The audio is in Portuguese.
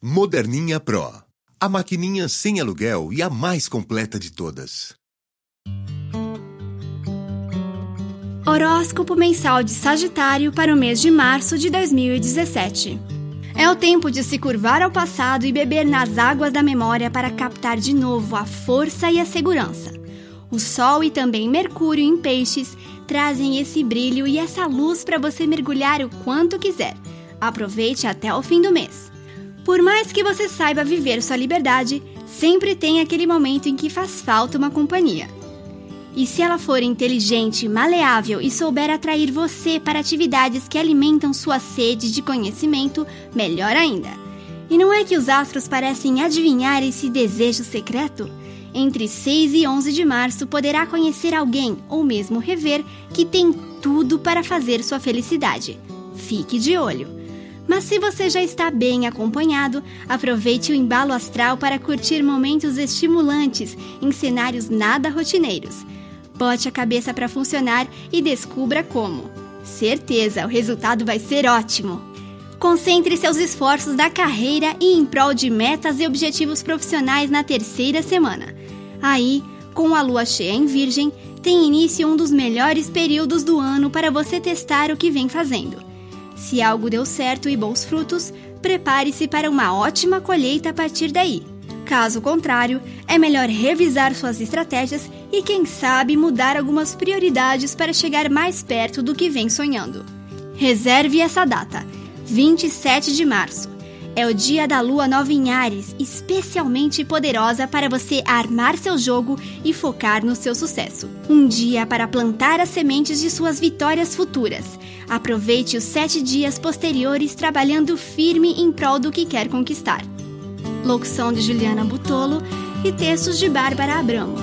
Moderninha Pro. A maquininha sem aluguel e a mais completa de todas. Horóscopo mensal de Sagitário para o mês de março de 2017. É o tempo de se curvar ao passado e beber nas águas da memória para captar de novo a força e a segurança. O Sol e também Mercúrio em Peixes trazem esse brilho e essa luz para você mergulhar o quanto quiser. Aproveite até o fim do mês. Por mais que você saiba viver sua liberdade, sempre tem aquele momento em que faz falta uma companhia. E se ela for inteligente, maleável e souber atrair você para atividades que alimentam sua sede de conhecimento, melhor ainda. E não é que os astros parecem adivinhar esse desejo secreto? Entre 6 e 11 de março poderá conhecer alguém ou mesmo rever que tem tudo para fazer sua felicidade. Fique de olho. Mas se você já está bem acompanhado, aproveite o embalo astral para curtir momentos estimulantes em cenários nada rotineiros. Bote a cabeça para funcionar e descubra como. Certeza, o resultado vai ser ótimo. Concentre seus esforços da carreira e em prol de metas e objetivos profissionais na terceira semana. Aí, com a lua cheia em Virgem, tem início um dos melhores períodos do ano para você testar o que vem fazendo. Se algo deu certo e bons frutos, prepare-se para uma ótima colheita a partir daí. Caso contrário, é melhor revisar suas estratégias e, quem sabe, mudar algumas prioridades para chegar mais perto do que vem sonhando. Reserve essa data, 27 de março é o dia da lua nova em Ares, especialmente poderosa para você armar seu jogo e focar no seu sucesso. Um dia para plantar as sementes de suas vitórias futuras. Aproveite os sete dias posteriores trabalhando firme em prol do que quer conquistar. Locução de Juliana Butolo e textos de Bárbara Abramo.